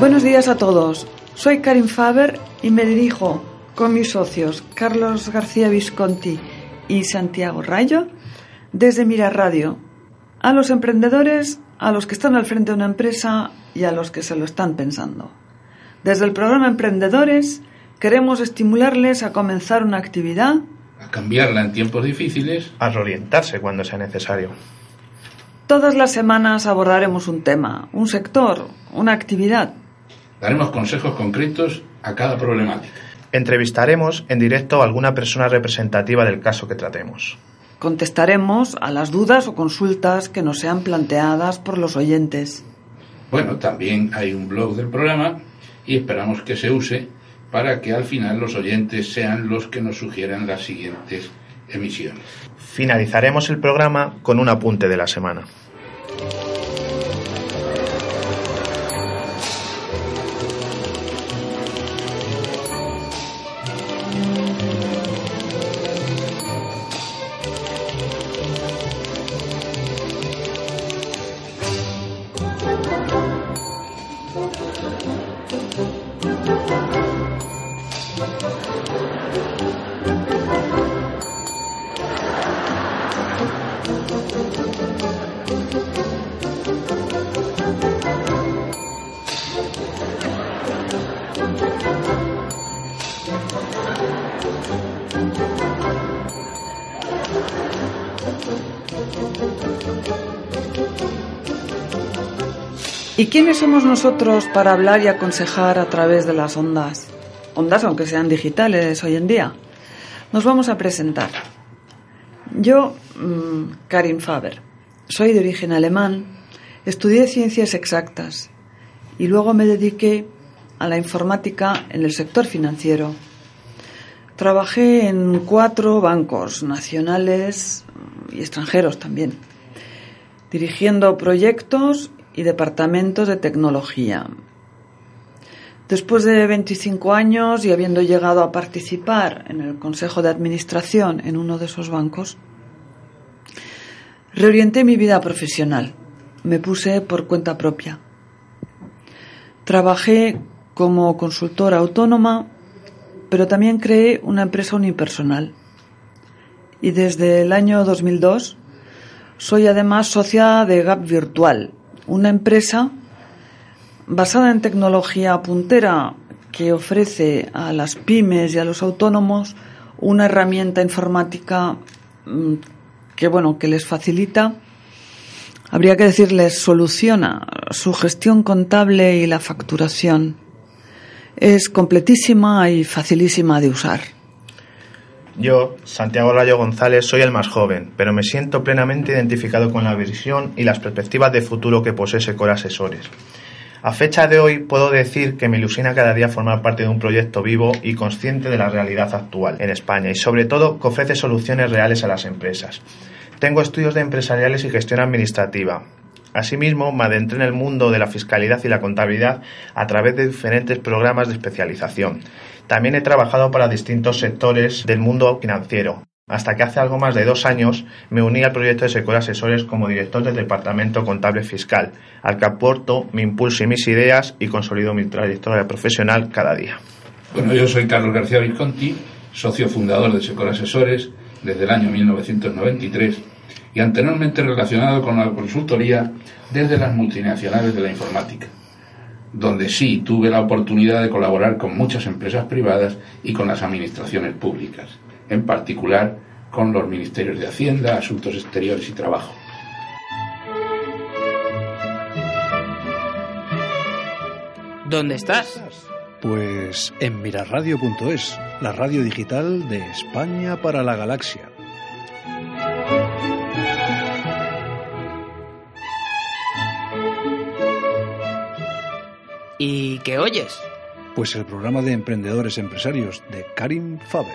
Buenos días a todos. Soy Karin Faber y me dirijo con mis socios Carlos García Visconti y Santiago Rayo desde Mira Radio a los emprendedores, a los que están al frente de una empresa y a los que se lo están pensando. Desde el programa Emprendedores queremos estimularles a comenzar una actividad, a cambiarla en tiempos difíciles, a reorientarse cuando sea necesario. Todas las semanas abordaremos un tema, un sector, una actividad Daremos consejos concretos a cada problemática. Entrevistaremos en directo a alguna persona representativa del caso que tratemos. Contestaremos a las dudas o consultas que nos sean planteadas por los oyentes. Bueno, también hay un blog del programa y esperamos que se use para que al final los oyentes sean los que nos sugieran las siguientes emisiones. Finalizaremos el programa con un apunte de la semana. ¿Y quiénes somos nosotros para hablar y aconsejar a través de las ondas? Ondas, aunque sean digitales hoy en día. Nos vamos a presentar. Yo, mmm, Karin Faber, soy de origen alemán, estudié ciencias exactas y luego me dediqué a la informática en el sector financiero. Trabajé en cuatro bancos nacionales y extranjeros también, dirigiendo proyectos y departamentos de tecnología. Después de 25 años y habiendo llegado a participar en el Consejo de Administración en uno de esos bancos, reorienté mi vida profesional. Me puse por cuenta propia. Trabajé como consultora autónoma, pero también creé una empresa unipersonal. Y desde el año 2002 soy además socia de Gap Virtual, una empresa basada en tecnología puntera que ofrece a las pymes y a los autónomos una herramienta informática mm, que bueno que les facilita habría que decirles soluciona su gestión contable y la facturación. Es completísima y facilísima de usar yo, Santiago Rayo González, soy el más joven, pero me siento plenamente identificado con la visión y las perspectivas de futuro que posee Secor Asesores. A fecha de hoy puedo decir que me ilusiona cada día formar parte de un proyecto vivo y consciente de la realidad actual en España y sobre todo que ofrece soluciones reales a las empresas. Tengo estudios de empresariales y gestión administrativa. Asimismo, me adentré en el mundo de la fiscalidad y la contabilidad a través de diferentes programas de especialización también he trabajado para distintos sectores del mundo financiero, hasta que hace algo más de dos años me uní al proyecto de Secor Asesores como director del Departamento Contable Fiscal, al que aporto mi impulso y mis ideas y consolido mi trayectoria profesional cada día. Bueno, yo soy Carlos García Visconti, socio fundador de Secor Asesores desde el año 1993 y anteriormente relacionado con la consultoría desde las multinacionales de la informática, donde sí tuve la oportunidad de colaborar con muchas empresas privadas y con las administraciones públicas, en particular con los ministerios de Hacienda, Asuntos Exteriores y Trabajo. ¿Dónde estás? Pues en mirarradio.es, la radio digital de España para la galaxia. ¿Y qué oyes? Pues el programa de emprendedores empresarios de Karim Faber.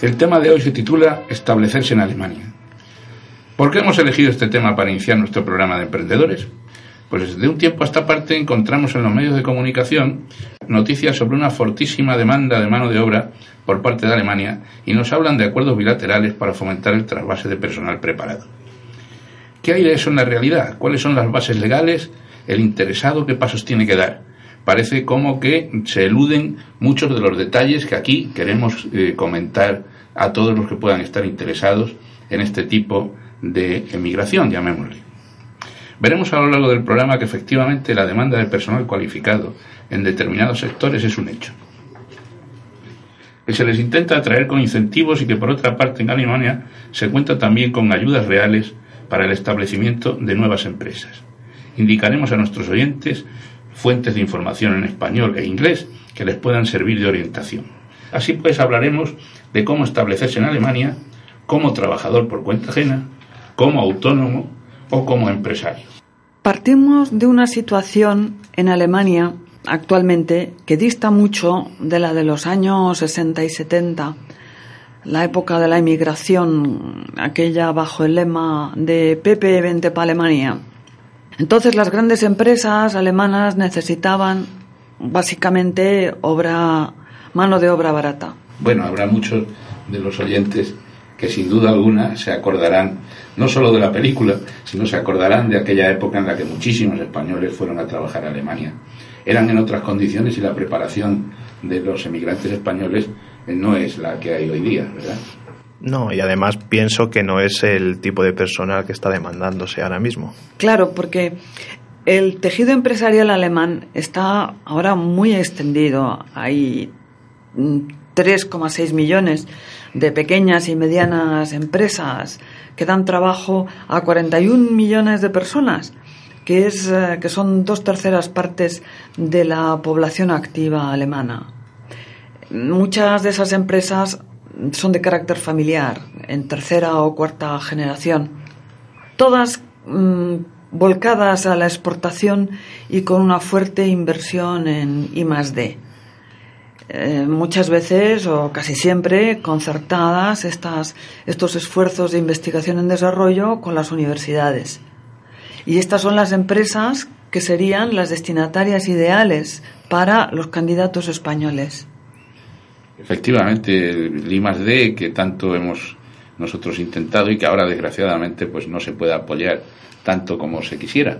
El tema de hoy se titula Establecerse en Alemania. ¿Por qué hemos elegido este tema para iniciar nuestro programa de emprendedores? Pues desde un tiempo a esta parte encontramos en los medios de comunicación noticias sobre una fortísima demanda de mano de obra por parte de Alemania y nos hablan de acuerdos bilaterales para fomentar el trasvase de personal preparado. ¿Qué hay de eso en la realidad? ¿Cuáles son las bases legales? ¿El interesado qué pasos tiene que dar? Parece como que se eluden muchos de los detalles que aquí queremos eh, comentar a todos los que puedan estar interesados en este tipo de emigración, llamémosle. Veremos a lo largo del programa que efectivamente la demanda de personal cualificado en determinados sectores es un hecho. Que se les intenta atraer con incentivos y que por otra parte en Alemania se cuenta también con ayudas reales para el establecimiento de nuevas empresas. Indicaremos a nuestros oyentes fuentes de información en español e inglés que les puedan servir de orientación. Así pues hablaremos de cómo establecerse en Alemania como trabajador por cuenta ajena, como autónomo o como empresario. Partimos de una situación en Alemania actualmente que dista mucho de la de los años 60 y 70, la época de la inmigración, aquella bajo el lema de Pepe, vente para Alemania. Entonces las grandes empresas alemanas necesitaban básicamente obra, mano de obra barata. Bueno, habrá muchos de los oyentes que sin duda alguna se acordarán no solo de la película, sino se acordarán de aquella época en la que muchísimos españoles fueron a trabajar a Alemania. Eran en otras condiciones y la preparación de los emigrantes españoles eh, no es la que hay hoy día, ¿verdad? No, y además pienso que no es el tipo de personal que está demandándose ahora mismo. Claro, porque el tejido empresarial alemán está ahora muy extendido. Hay 3,6 millones de pequeñas y medianas empresas que dan trabajo a 41 millones de personas, que, es, eh, que son dos terceras partes de la población activa alemana. Muchas de esas empresas son de carácter familiar, en tercera o cuarta generación, todas mm, volcadas a la exportación y con una fuerte inversión en I eh, muchas veces o casi siempre concertadas estas, estos esfuerzos de investigación en desarrollo con las universidades. Y estas son las empresas que serían las destinatarias ideales para los candidatos españoles. Efectivamente, el I D que tanto hemos nosotros intentado y que ahora desgraciadamente pues no se puede apoyar tanto como se quisiera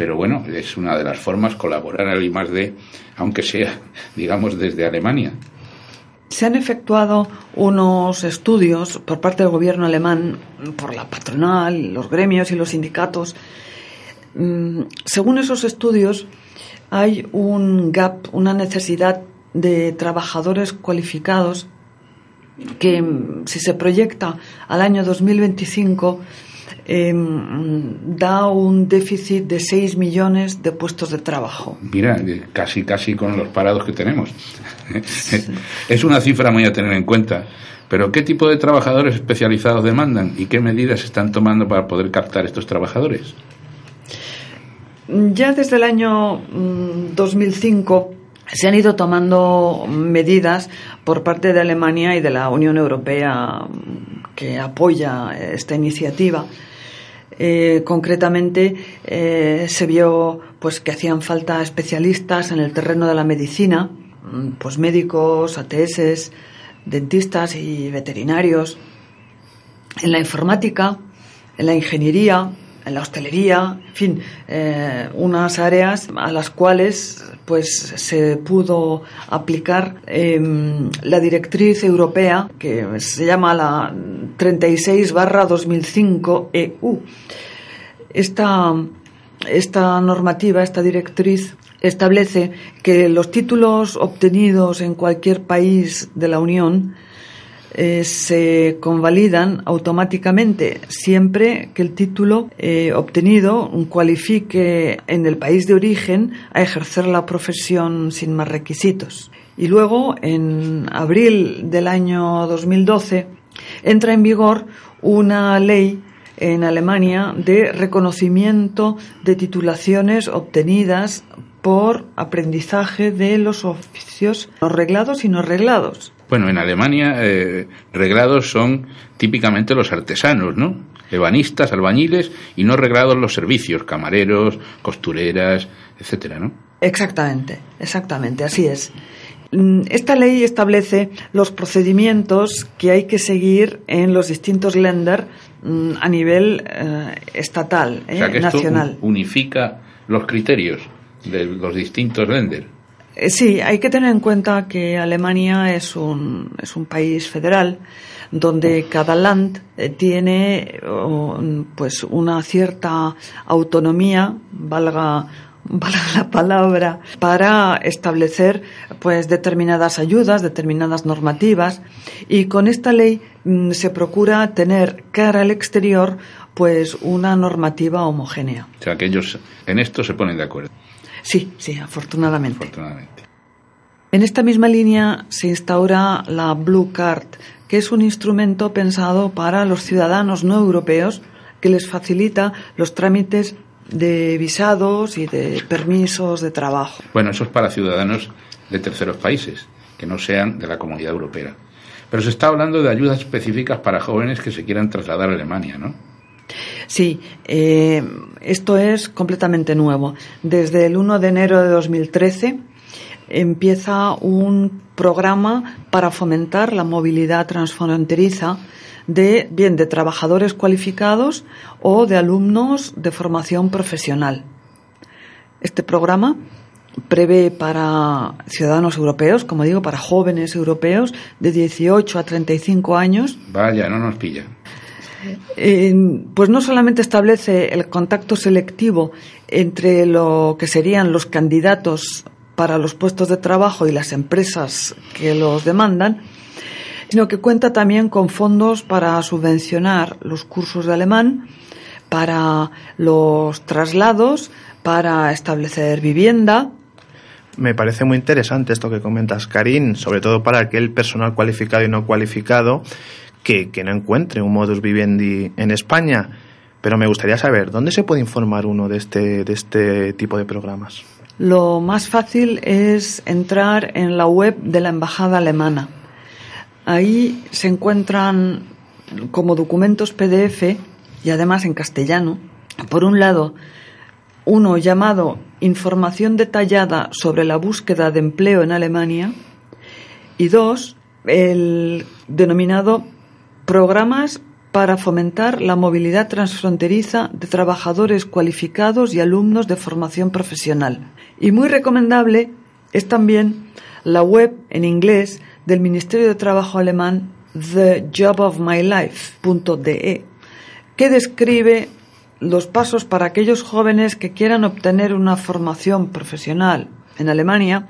pero bueno, es una de las formas colaborar al I+D, aunque sea, digamos, desde Alemania. Se han efectuado unos estudios por parte del gobierno alemán, por la patronal, los gremios y los sindicatos. Mm, según esos estudios, hay un gap, una necesidad de trabajadores cualificados que, si se proyecta al año 2025, Em, da un déficit de 6 millones de puestos de trabajo. Mira, casi, casi con los parados que tenemos. es una cifra muy a tener en cuenta. Pero ¿qué tipo de trabajadores especializados demandan y qué medidas están tomando para poder captar estos trabajadores? Ya desde el año 2005 mm, se han ido tomando medidas por parte de Alemania y de la Unión Europea mm, que apoya esta iniciativa. Eh, concretamente eh, se vio pues que hacían falta especialistas en el terreno de la medicina, mm, pues médicos, ATS, dentistas y veterinarios, en la informática, en la ingeniería, en la hostelería, en fin, eh, unas áreas a las cuales pues se pudo aplicar em, la directriz europea que se llama la 36 barra 2005 EU. Esta, esta normativa, esta directriz establece que los títulos obtenidos en cualquier país de la Unión eh, se convalidan automáticamente siempre que el título eh, obtenido cualifique en el país de origen a ejercer la profesión sin más requisitos. Y luego, en abril del año 2012, entra en vigor una ley en Alemania de reconocimiento de titulaciones obtenidas por aprendizaje de los oficios no reglados y no reglados. Bueno, en Alemania eh, reglados son típicamente los artesanos, ¿no? Ebanistas, albañiles y no reglados los servicios, camareros, costureras, etcétera, ¿no? Exactamente, exactamente, así es. Mm, esta ley establece los procedimientos que hay que seguir en los distintos lender mm, a nivel eh, estatal, o sea eh, que esto nacional. unifica los criterios de los distintos lender. Eh, Sí, hay que tener en cuenta que Alemania es un, es un país federal donde cada land eh, tiene pues una cierta autonomía, valga, valga la palabra, para establecer pues determinadas ayudas, determinadas normativas y con esta ley mm, se procura tener cara al exterior pues una normativa homogénea. O sea que ellos en esto se ponen de acuerdo, Sí, sí, afortunadamente. afortunadamente. En esta misma línea se instaura la Blue Card, que es un instrumento pensado para los ciudadanos no europeos que les facilita los trámites de visados y de permisos de trabajo. Bueno, eso es para ciudadanos de terceros países, que no sean de la comunidad europea. Pero se está hablando de ayudas específicas para jóvenes que se quieran trasladar a Alemania, ¿no? Sí, eh, esto es completamente nuevo. Desde el 1 de enero de 2013 empieza un programa para fomentar la movilidad transfronteriza de bien de trabajadores cualificados o de alumnos de formación profesional. Este programa prevé para ciudadanos europeos, como digo, para jóvenes europeos de 18 a 35 años, Vaya, no nos pilla. Pues no solamente establece el contacto selectivo entre lo que serían los candidatos para los puestos de trabajo y las empresas que los demandan, sino que cuenta también con fondos para subvencionar los cursos de alemán, para los traslados, para establecer vivienda, Me parece muy interesante esto que comentas, Karin, sobre todo para aquel personal cualificado y no cualificado que, no encuentre un modus vivendi en España. Pero me gustaría saber, ¿dónde se puede informar uno de este, de este tipo de programas? Lo más fácil es entrar en la web de la Embajada Alemana. Ahí se encuentran como documentos PDF y además en castellano. Por un lado, uno llamado Información detallada sobre la búsqueda de empleo en Alemania y dos, el denominado Programas para fomentar la movilidad transfronteriza de trabajadores cualificados y alumnos de formación profesional. Y muy recomendable es también la web en inglés del Ministerio de Trabajo alemán thejobofmylife.de, que describe los pasos para aquellos jóvenes que quieran obtener una formación profesional en Alemania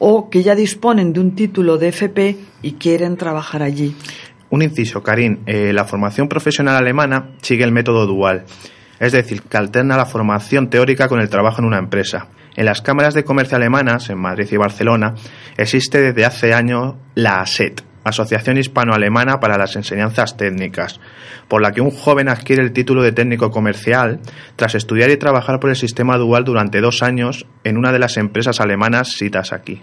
o que ya disponen de un título de FP y quieren trabajar allí. Un inciso, Karin. Eh, la formación profesional alemana sigue el método dual, es decir, que alterna la formación teórica con el trabajo en una empresa. En las cámaras de comercio alemanas, en Madrid y Barcelona, existe desde hace años la ASET, Asociación Hispano-Alemana para las Enseñanzas Técnicas, por la que un joven adquiere el título de técnico comercial tras estudiar y trabajar por el sistema dual durante dos años en una de las empresas alemanas citas aquí.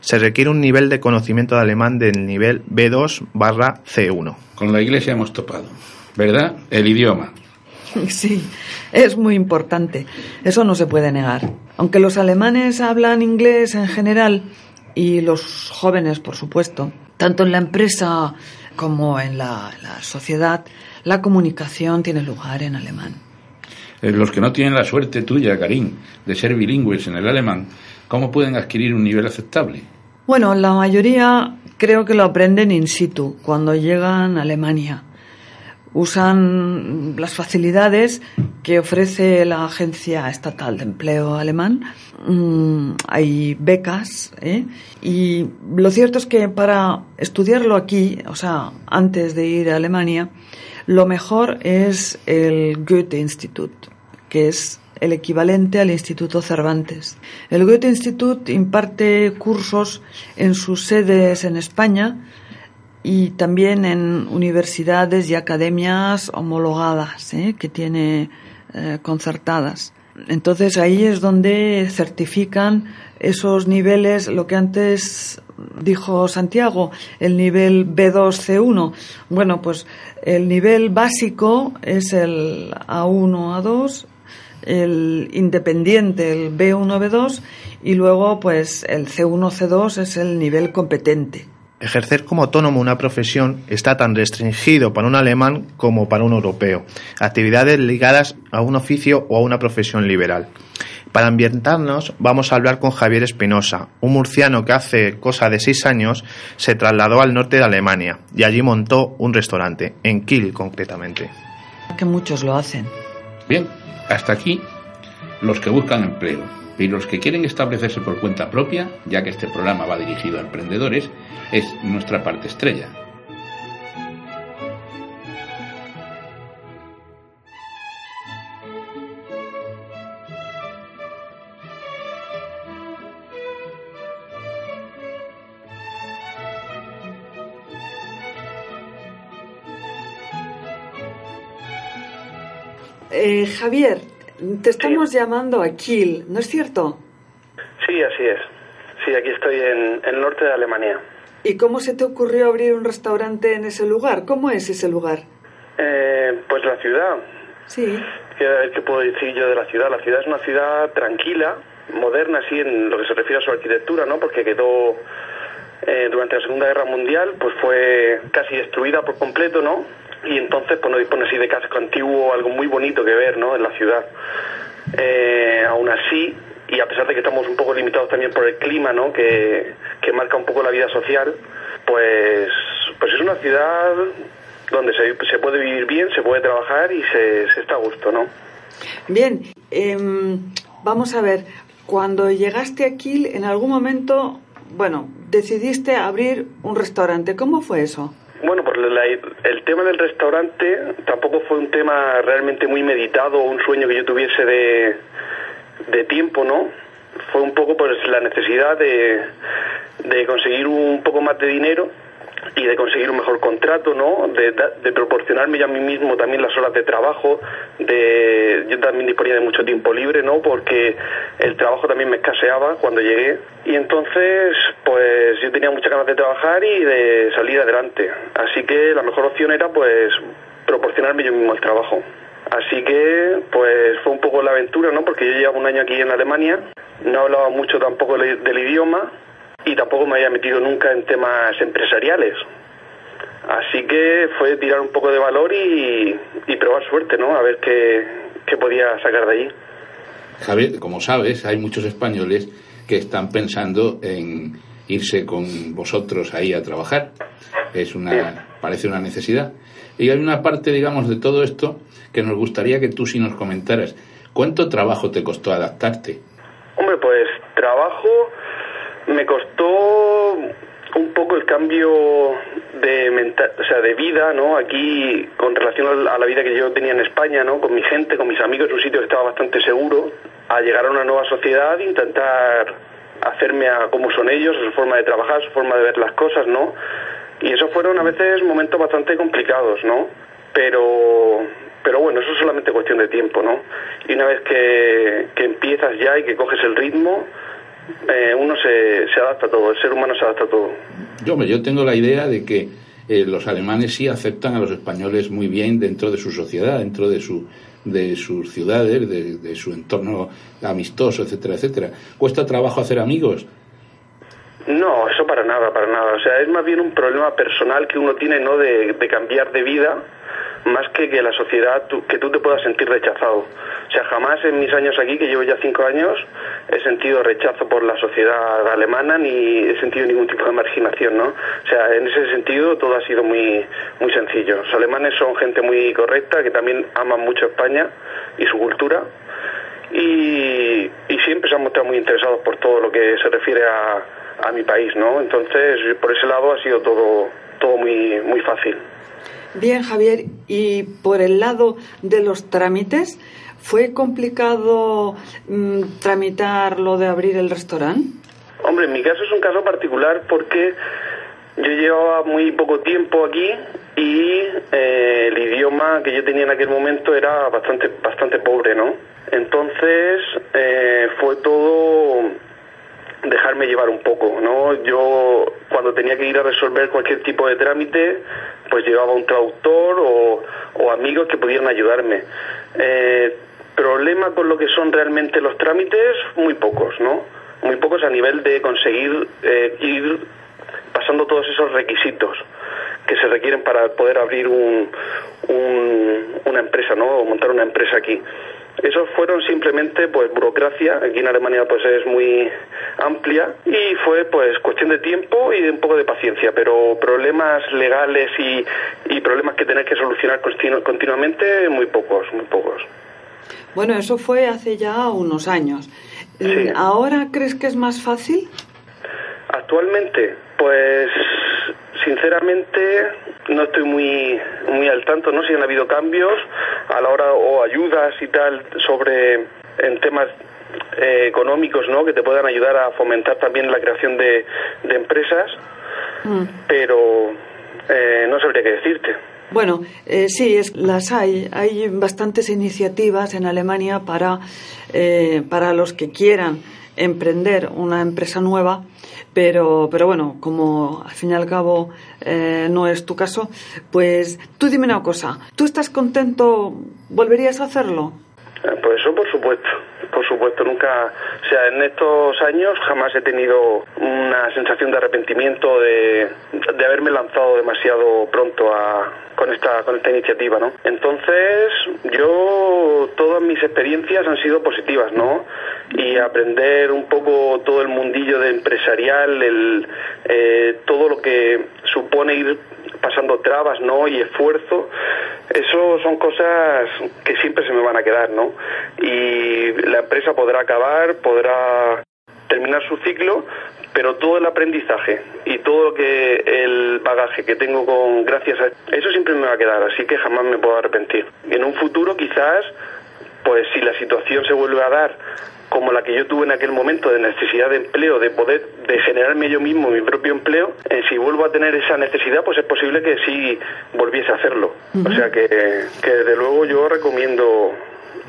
Se requiere un nivel de conocimiento de alemán del nivel B2 barra C1. Con la iglesia hemos topado, ¿verdad? El idioma. Sí, es muy importante. Eso no se puede negar. Aunque los alemanes hablan inglés en general y los jóvenes, por supuesto, tanto en la empresa como en la, la sociedad, la comunicación tiene lugar en alemán. Eh, Los que no tienen la suerte tuya, Karim, de ser bilingües en el alemán, ¿cómo pueden adquirir un nivel aceptable? Bueno, la mayoría creo que lo aprenden in situ, cuando llegan a Alemania. Usan las facilidades que ofrece la Agencia Estatal de Empleo alemán. Mm, hay becas, ¿eh? Y lo cierto es que para estudiarlo aquí, o sea, antes de ir a Alemania, lo mejor es el Goethe Institut, que es el equivalente al Instituto Cervantes. El Goethe Institut imparte cursos en sus sedes en España y también en universidades y academias homologadas ¿eh? que tiene eh, concertadas. Entonces ahí es donde certifican esos niveles, lo que antes dijo Santiago, el nivel B2C1. Bueno, pues el nivel básico es el A1, A2, el independiente, el B1, B2, y luego pues el C1, C2 es el nivel competente. Ejercer como autónomo una profesión está tan restringido para un alemán como para un europeo. Actividades ligadas a un oficio o a una profesión liberal. Para ambientarnos, vamos a hablar con Javier Espinosa, un murciano que hace cosa de seis años se trasladó al norte de Alemania y allí montó un restaurante, en Kiel concretamente. Que muchos lo hacen. Bien, hasta aquí los que buscan empleo y los que quieren establecerse por cuenta propia, ya que este programa va dirigido a emprendedores, es nuestra parte estrella. Eh, Javier, te estamos llamando a Kiel, ¿no es cierto? Sí, así es. Sí, aquí estoy en el norte de Alemania. ¿Y cómo se te ocurrió abrir un restaurante en ese lugar? ¿Cómo es ese lugar? Eh, pues la ciudad. Sí. ¿Qué, ¿Qué puedo decir yo de la ciudad? La ciudad es una ciudad tranquila, moderna, así en lo que se refiere a su arquitectura, ¿no? Porque quedó eh, durante la Segunda Guerra Mundial, pues fue casi destruida por completo, ¿no? Y entonces, pues no dispone así de casco antiguo, algo muy bonito que ver, ¿no? En la ciudad. Eh, aún así, y a pesar de que estamos un poco limitados también por el clima, ¿no? Que, que marca un poco la vida social, pues, pues es una ciudad donde se, se puede vivir bien, se puede trabajar y se, se está a gusto, ¿no? Bien, em, vamos a ver, cuando llegaste a Kiel, en algún momento, bueno, decidiste abrir un restaurante. ¿Cómo fue eso? Bueno, pues la- el tema del restaurante tampoco fue un tema realmente muy meditado un sueño que yo tuviese de, de tiempo, ¿no? Fue un poco pues la necesidad de conseguir un poco más de dinero y de conseguir un mejor contrato, ¿no? De, de proporcionarme yo a mí mismo también las horas de trabajo, de yo también disponía de mucho tiempo libre, ¿no? Porque el trabajo también me escaseaba cuando llegué y entonces pues yo tenía muchas ganas de trabajar y de salir adelante, así que la mejor opción era pues proporcionarme yo mismo el trabajo. Así que, pues fue un poco la aventura, ¿no? Porque yo llevaba un año aquí en Alemania, no hablaba mucho tampoco del idioma y tampoco me había metido nunca en temas empresariales. Así que fue tirar un poco de valor y, y probar suerte, ¿no? A ver qué, qué podía sacar de allí. Javier, como sabes, hay muchos españoles que están pensando en irse con vosotros ahí a trabajar. Es una, parece una necesidad. Y hay una parte, digamos, de todo esto que nos gustaría que tú sí nos comentaras. ¿Cuánto trabajo te costó adaptarte? Hombre, pues trabajo me costó un poco el cambio de menta- o sea, de vida, ¿no? Aquí con relación a la vida que yo tenía en España, ¿no? Con mi gente, con mis amigos, un sitio que estaba bastante seguro, a llegar a una nueva sociedad, intentar hacerme a cómo son ellos, a su forma de trabajar, su forma de ver las cosas, ¿no? Y esos fueron a veces momentos bastante complicados, ¿no? Pero, pero bueno, eso es solamente cuestión de tiempo, ¿no? Y una vez que, que empiezas ya y que coges el ritmo, eh, uno se, se adapta a todo, el ser humano se adapta a todo. Yo, hombre, yo tengo la idea de que eh, los alemanes sí aceptan a los españoles muy bien dentro de su sociedad, dentro de su de sus ciudades, de, de su entorno amistoso, etcétera, etcétera. ¿Cuesta trabajo hacer amigos? No, eso para nada, para nada. O sea, es más bien un problema personal que uno tiene, ¿no? De, de cambiar de vida, más que que la sociedad, que tú te puedas sentir rechazado. O sea, jamás en mis años aquí, que llevo ya cinco años, he sentido rechazo por la sociedad alemana ni he sentido ningún tipo de marginación, ¿no? O sea, en ese sentido todo ha sido muy, muy sencillo. Los alemanes son gente muy correcta, que también aman mucho España y su cultura. Y, y siempre se han mostrado muy interesados por todo lo que se refiere a, a mi país, ¿no? Entonces, por ese lado ha sido todo, todo muy, muy fácil. Bien, Javier, y por el lado de los trámites, ¿fue complicado mm, tramitar lo de abrir el restaurante? Hombre, en mi caso es un caso particular porque yo llevaba muy poco tiempo aquí y eh, el idioma que yo tenía en aquel momento era bastante bastante pobre, ¿no? Entonces eh, fue todo dejarme llevar un poco, ¿no? Yo cuando tenía que ir a resolver cualquier tipo de trámite, pues llevaba un traductor o, o amigos que pudieran ayudarme. Eh, problema con lo que son realmente los trámites, muy pocos, ¿no? Muy pocos a nivel de conseguir eh, ir pasando todos esos requisitos que se requieren para poder abrir un, un, una empresa, ¿no? O montar una empresa aquí. Esos fueron simplemente pues burocracia, aquí en Alemania pues es muy amplia y fue pues cuestión de tiempo y de un poco de paciencia, pero problemas legales y, y problemas que tener que solucionar continu continuamente muy pocos, muy pocos. Bueno, eso fue hace ya unos años. Sí. ¿Ahora crees que es más fácil? Actualmente, pues sinceramente no estoy muy muy al tanto, no si han habido cambios a la hora o ayudas y tal sobre en temas eh, económicos, ¿no? Que te puedan ayudar a fomentar también la creación de, de empresas, Mm. pero eh, no sabría qué decirte. Bueno, eh, sí, es, las hay. Hay bastantes iniciativas en Alemania para, eh, para los que quieran emprender una empresa nueva, pero, pero bueno, como al fin y al cabo eh, no es tu caso, pues tú dime una cosa, ¿tú estás contento? ¿Volverías a hacerlo? Eh, Pues eso por supuesto, por supuesto, nunca, o sea, en estos años jamás he tenido una sensación de arrepentimiento de, de haberme lanzado demasiado pronto a, con esta con esta iniciativa, ¿no? Entonces, yo todas mis experiencias han sido positivas, ¿no? Y aprender un poco todo el mundillo de empresarial, el eh, todo lo que supone ir pasando trabas, ¿no? Y esfuerzo, eso son cosas que siempre se me van a quedar, ¿no? Y la empresa podrá acabar, podrá terminar su ciclo, pero todo el aprendizaje y todo lo que el bagaje que tengo con gracias a eso siempre me va a quedar, así que jamás me puedo arrepentir. En un futuro quizás, pues si la situación se vuelve a dar como la que yo tuve en aquel momento de necesidad de empleo, de poder, de generarme yo mismo mi propio empleo, eh, si vuelvo a tener esa necesidad, pues es posible que sí volviese a hacerlo. O sea que, que desde luego yo recomiendo,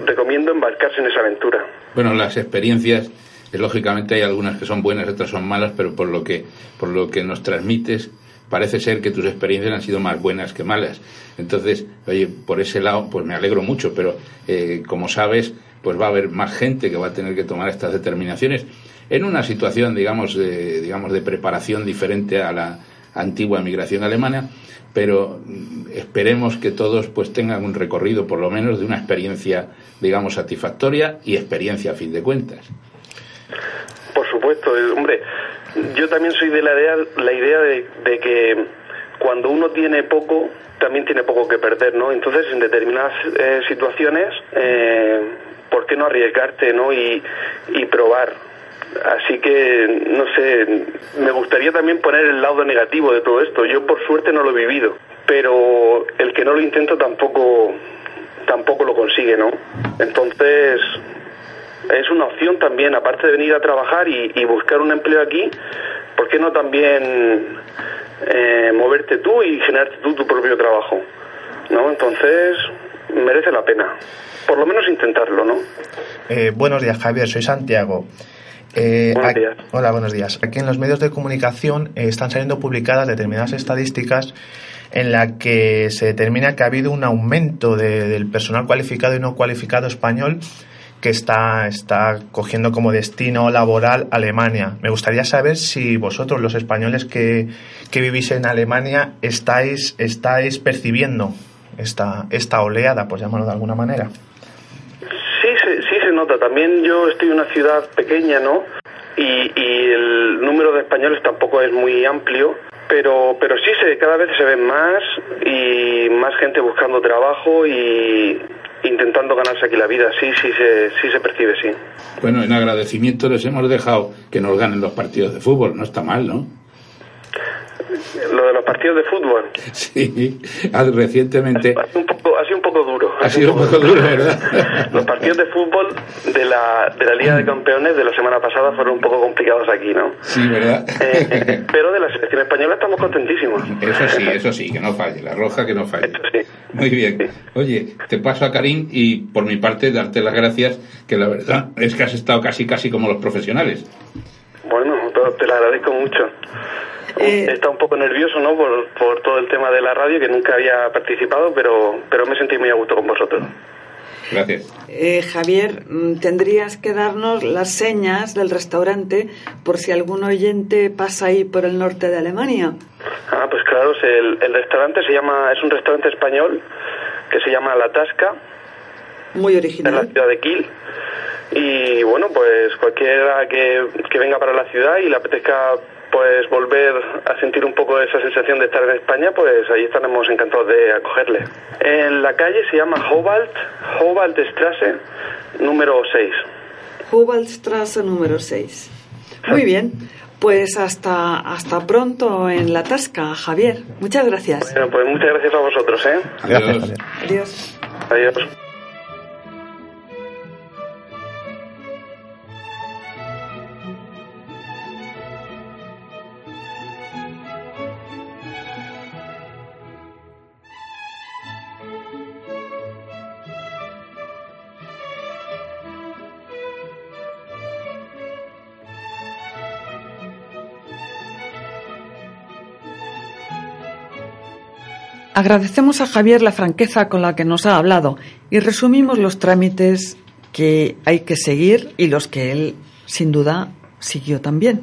recomiendo embarcarse en esa aventura. Bueno, las experiencias, eh, lógicamente hay algunas que son buenas, otras son malas, pero por lo que, por lo que nos transmites, parece ser que tus experiencias han sido más buenas que malas. Entonces, oye, por ese lado, pues me alegro mucho, pero eh, como sabes, pues va a haber más gente que va a tener que tomar estas determinaciones en una situación, digamos, de, digamos, de preparación diferente a la antigua migración alemana, pero esperemos que todos pues tengan un recorrido por lo menos de una experiencia, digamos, satisfactoria y experiencia a fin de cuentas. Por supuesto, eh, hombre, yo también soy de la idea, la idea de, de que cuando uno tiene poco, también tiene poco que perder, ¿no? Entonces, en determinadas eh, situaciones, eh, ¿por qué no arriesgarte, ¿no? Y, y probar. Así que, no sé, me gustaría también poner el lado negativo de todo esto. Yo, por suerte, no lo he vivido, pero el que no lo intenta tampoco, tampoco lo consigue, ¿no? Entonces, es una opción también, aparte de venir a trabajar y, y buscar un empleo aquí, ¿por qué no también eh, moverte tú y generarte tú tu propio trabajo? ¿No? Entonces, merece la pena. Por lo menos intentarlo, ¿no? Eh, buenos días, Javier. Soy Santiago. Eh, Buenos aquí- días. Hola, buenos días. Aquí en los medios de comunicación eh, están saliendo publicadas determinadas estadísticas en la que se determina que ha habido un aumento de- del personal cualificado y no cualificado español que está, está cogiendo como destino laboral Alemania. Me gustaría saber si vosotros, los españoles que, que vivís en Alemania, estáis, estáis percibiendo esta, esta oleada, pues llamarlo de alguna manera. Sí, se, sí se nota. También yo estoy en una ciudad pequeña, ¿no? Y, y el número de españoles tampoco es muy amplio, pero pero sí se cada vez se ven más y más gente buscando trabajo y intentando ganarse aquí la vida sí sí se sí se percibe sí bueno en agradecimiento les hemos dejado que nos ganen los partidos de fútbol no está mal no lo de los partidos de fútbol. Sí, recientemente. Ha sido un poco, ha sido un poco duro. Ha, sido un poco, duro, ¿verdad? Los partidos de fútbol de la, de la Liga de Campeones de la semana pasada fueron un poco complicados aquí, ¿no? Sí, ¿verdad? Eh, pero de la selección española estamos contentísimos. Eso sí, eso sí, que no falle, la roja que no falle. Muy bien. Oye, te paso a Karim y por mi parte darte las gracias, que la verdad es que has estado casi, casi como los profesionales. Bueno, te lo agradezco mucho. Eh, Está un poco nervioso, ¿no? Por, por todo el tema de la radio, que nunca había participado, pero, pero me sentí muy a gusto con vosotros. Gracias. Eh, Javier, mm, tendrías que darnos las señas del restaurante por si algún oyente pasa ahí por el norte de Alemania. Ah, pues claro, el, el restaurante se llama, es un restaurante español que se llama La Tasca. Muy original. En la ciudad de Kiel. Y bueno, pues cualquiera que, que venga para la ciudad y le apetezca pues volver a sentir un poco esa sensación de estar en España, pues ahí estaremos encantados de acogerle. En la calle se llama Hobalt, Hobalt Strasse, número 6. Hobalt Strasse número 6. Muy bien. Pues hasta, hasta pronto en la tasca, Javier. Muchas gracias. Bueno, pues muchas gracias a vosotros, ¿eh? Adiós. Adiós. Adiós. Agradecemos a Javier la franqueza con la que nos ha hablado y resumimos los trámites que hay que seguir y los que él, sin duda, siguió también.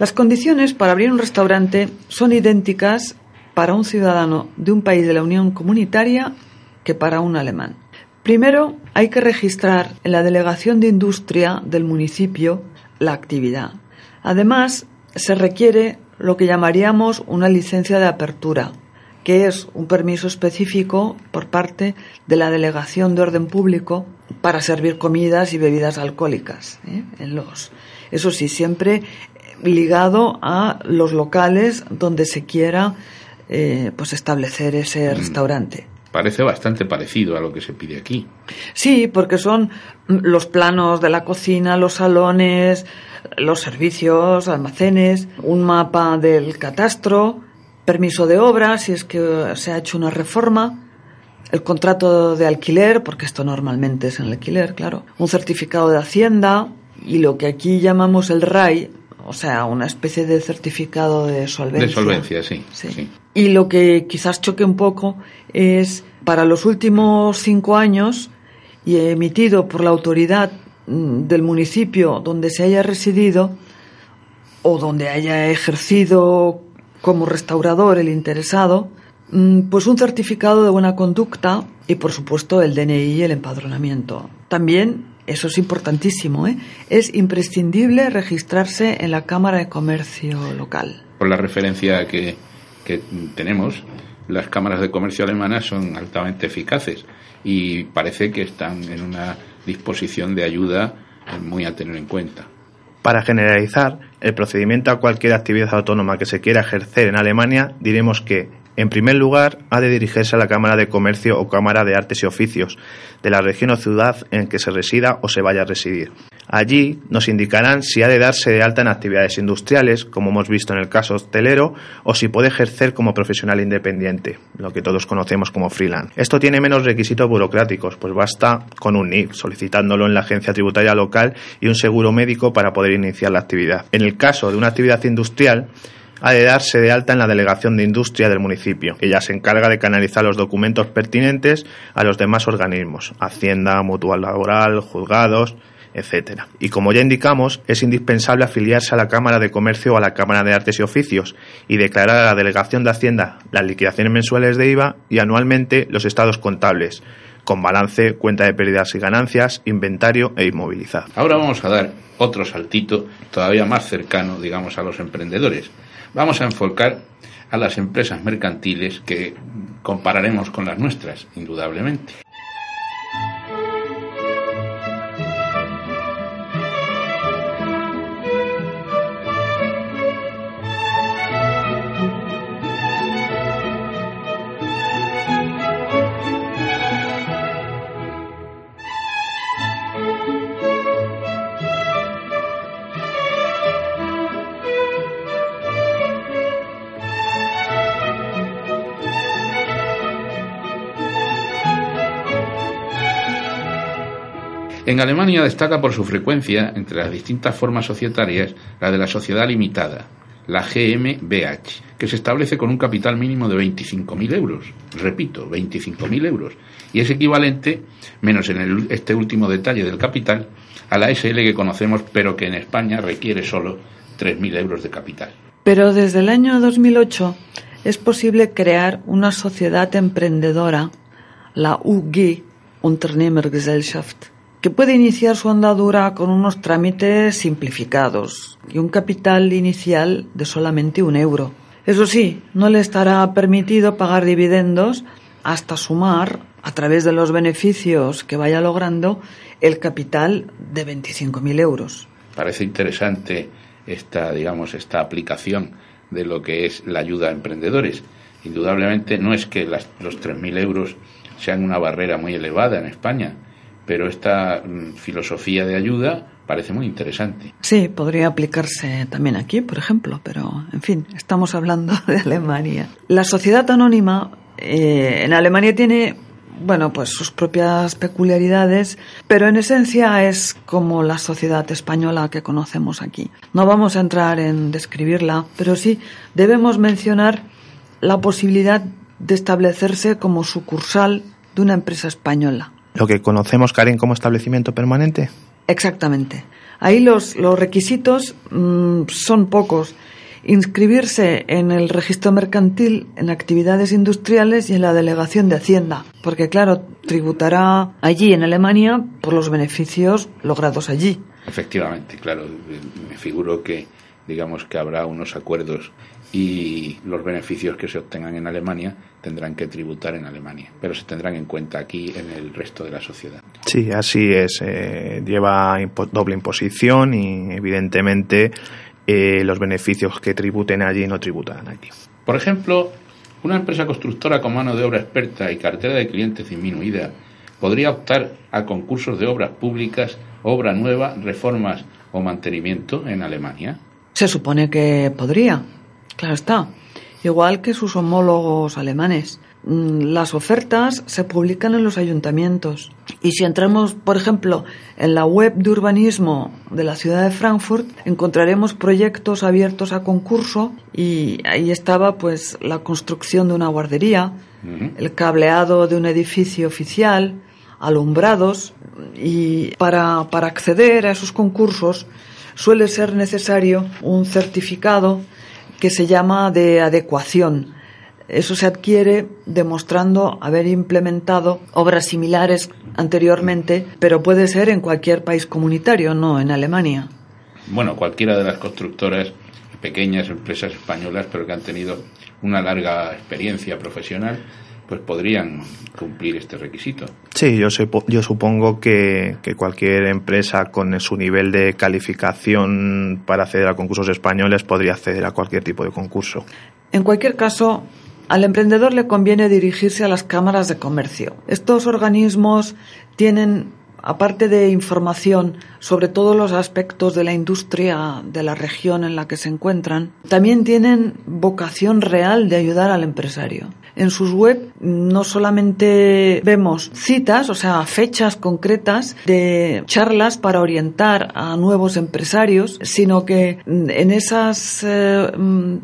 Las condiciones para abrir un restaurante son idénticas para un ciudadano de un país de la Unión Comunitaria que para un alemán. Primero, hay que registrar en la Delegación de Industria del municipio la actividad. Además, se requiere lo que llamaríamos una licencia de apertura, que es un permiso específico por parte de la Delegación de Orden Público para servir comidas y bebidas alcohólicas. ¿eh? En los, eso sí, siempre ligado a los locales donde se quiera eh, pues establecer ese Mm. restaurante. Parece bastante parecido a lo que se pide aquí. Sí, porque son los planos de la cocina, los salones, los servicios, almacenes, un mapa del catastro, permiso de obra si es que se ha hecho una reforma, el contrato de alquiler, porque esto normalmente es en el alquiler, claro, un certificado de hacienda y lo que aquí llamamos el RAI, o sea, una especie de certificado de solvencia. De solvencia, sí. Sí. sí. Y lo que quizás choque un poco es para los últimos cinco años y emitido por la autoridad mm, del municipio donde se haya residido o donde haya ejercido como restaurador el interesado, mm, pues un certificado de buena conducta y por supuesto el DNI y el empadronamiento. También, eso es importantísimo, ¿eh? es imprescindible registrarse en la Cámara de Comercio local. Por la referencia que, que tenemos, las cámaras de comercio alemanas son altamente eficaces y parece que están en una disposición de ayuda muy a tener en cuenta. Para generalizar el procedimiento a cualquier actividad autónoma que se quiera ejercer en Alemania, diremos que, en primer lugar, ha de dirigirse a la Cámara de Comercio o Cámara de Artes y Oficios de la región o ciudad en que se resida o se vaya a residir. Allí nos indicarán si ha de darse de alta en actividades industriales, como hemos visto en el caso hostelero, o si puede ejercer como profesional independiente, lo que todos conocemos como freelance. Esto tiene menos requisitos burocráticos, pues basta con un NIF, solicitándolo en la agencia tributaria local y un seguro médico para poder iniciar la actividad. En el caso de una actividad industrial, ha de darse de alta en la Delegación de Industria del municipio. Ella se encarga de canalizar los documentos pertinentes a los demás organismos, Hacienda, Mutual Laboral, juzgados, etc. Y como ya indicamos, es indispensable afiliarse a la Cámara de Comercio o a la Cámara de Artes y Oficios y declarar a la Delegación de Hacienda las liquidaciones mensuales de IVA y anualmente los estados contables, con balance, cuenta de pérdidas y ganancias, inventario e inmovilizado. Ahora vamos a dar otro saltito todavía más cercano, digamos, a los emprendedores. Vamos a enfocar a las empresas mercantiles que compararemos con las nuestras, indudablemente. En Alemania destaca por su frecuencia, entre las distintas formas societarias, la de la sociedad limitada, la GmbH, que se establece con un capital mínimo de 25.000 euros. Repito, 25.000 euros. Y es equivalente, menos en este último detalle del capital, a la SL que conocemos, pero que en España requiere solo 3.000 euros de capital. Pero desde el año 2008 es posible crear una sociedad emprendedora, la UG, Unternehmergesellschaft, que puede iniciar su andadura con unos trámites simplificados y un capital inicial de solamente un euro. Eso sí, no le estará permitido pagar dividendos hasta sumar, a través de los beneficios que vaya logrando, el capital de 25.000 euros. Parece interesante esta, digamos, esta aplicación de lo que es la ayuda a emprendedores. Indudablemente no es que las, los 3.000 euros sean una barrera muy elevada en España, pero esta mm, filosofía de ayuda parece muy interesante. Sí, podría aplicarse también aquí, por ejemplo, pero en fin, estamos hablando de Alemania. La sociedad anónima eh, en Alemania tiene, bueno, pues sus propias peculiaridades, pero en esencia es como la sociedad española que conocemos aquí. No vamos a entrar en describirla, pero sí debemos mencionar la posibilidad de establecerse como sucursal de una empresa española lo que conocemos, Karen, como establecimiento permanente. Exactamente. Ahí los, los requisitos mm, son pocos. Inscribirse en el registro mercantil, en actividades industriales y en la delegación de Hacienda, porque claro, tributará allí en Alemania por los beneficios logrados allí. Efectivamente, claro. Me figuro que, digamos, que habrá unos acuerdos y los beneficios que se obtengan en Alemania tendrán que tributar en Alemania, pero se tendrán en cuenta aquí en el resto de la sociedad. Sí, así es. Eh, lleva doble imposición y evidentemente eh, los beneficios que tributen allí no tributan aquí. Por ejemplo, una empresa constructora con mano de obra experta y cartera de clientes disminuida podría optar a concursos de obras públicas, obra nueva, reformas o mantenimiento en Alemania. Se supone que podría, Claro está. Igual que sus homólogos alemanes. Mm, las ofertas se publican en los ayuntamientos. Y si entramos, por ejemplo, en la web de urbanismo de la ciudad de Frankfurt, encontraremos proyectos abiertos a concurso y ahí estaba pues la construcción de una guardería, el cableado de un edificio oficial, alumbrados y para, para acceder a esos concursos suele ser necesario un certificado que se llama de adecuación. Eso se adquiere demostrando haber implementado obras similares anteriormente, pero puede ser en cualquier país comunitario, no en Alemania. Bueno, cualquiera de las constructoras, pequeñas empresas españolas, pero que han tenido una larga experiencia profesional, pues podrían cumplir este requisito. Sí, yo, yo supongo que, que, cualquier empresa con su nivel de calificación para acceder a concursos españoles podría acceder a cualquier tipo de concurso. En cualquier caso, al emprendedor le conviene dirigirse a las cámaras de comercio. Estos organismos tienen aparte de información sobre todos los aspectos de la industria de la región en la que se encuentran, también tienen vocación real de ayudar al empresario. En sus web no solamente vemos citas, o sea, fechas concretas de charlas para orientar a nuevos empresarios, sino que en esas eh,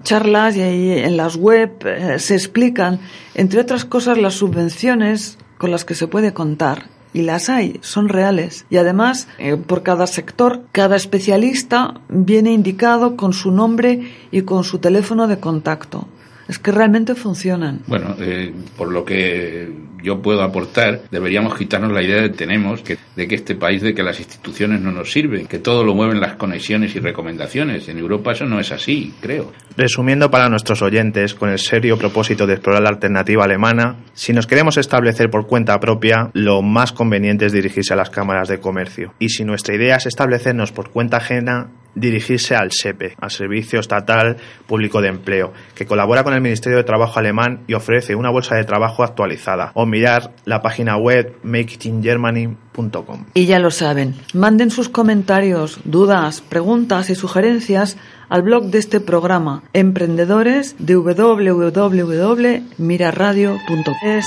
charlas y en las web eh, se explican, entre otras cosas, las subvenciones con las que se puede contar y las hay, son reales. Y además, eh, por cada sector, cada especialista viene indicado con su nombre y con su teléfono de contacto. Es que realmente funcionan. Bueno, eh, por lo que yo puedo aportar, deberíamos quitarnos la idea que tenemos que, de que este país, de que las instituciones no nos sirven, que todo lo mueven las conexiones y recomendaciones. En Europa eso no es así, creo. Resumiendo para nuestros oyentes, con el serio propósito de explorar la alternativa alemana, si nos queremos establecer por cuenta propia, lo más conveniente es dirigirse a las cámaras de comercio. Y si nuestra idea es establecernos por cuenta ajena, dirigirse al SEPE, al Servicio Estatal Público de Empleo, que colabora con el Ministerio de Trabajo alemán y ofrece una bolsa de trabajo actualizada, o mirar la página web makeitingermany.com. Y ya lo saben, manden sus comentarios, dudas, preguntas y sugerencias al blog de este programa, emprendedores de www.miraradio.es.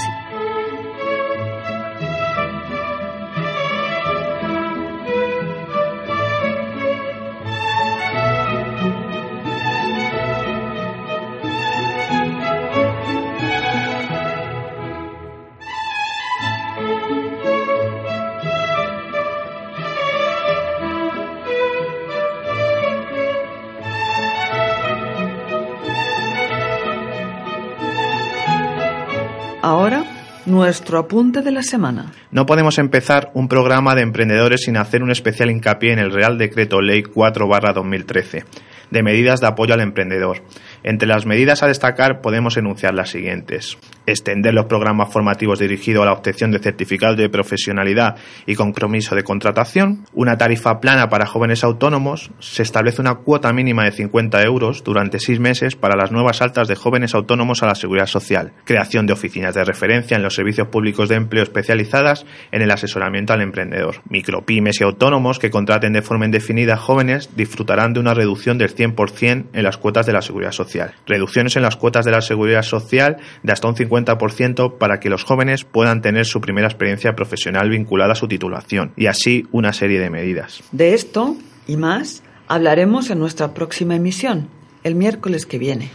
Ahora, nuestro apunte de la semana. No podemos empezar un programa de emprendedores sin hacer un especial hincapié en el Real Decreto Ley 4-2013 de medidas de apoyo al emprendedor. Entre las medidas a destacar podemos enunciar las siguientes. Extender los programas formativos dirigidos a la obtención de certificados de profesionalidad y compromiso de contratación. Una tarifa plana para jóvenes autónomos. Se establece una cuota mínima de 50 euros durante seis meses para las nuevas altas de jóvenes autónomos a la seguridad social. Creación de oficinas de referencia en los servicios públicos de empleo especializadas en el asesoramiento al emprendedor. Micropymes y autónomos que contraten de forma indefinida jóvenes disfrutarán de una reducción del 100% en las cuotas de la seguridad Reducciones en las cuotas de la seguridad social de hasta un 50% para que los jóvenes puedan tener su primera experiencia profesional vinculada a su titulación. Y así una serie de medidas. De esto y más hablaremos en nuestra próxima emisión, el miércoles que viene.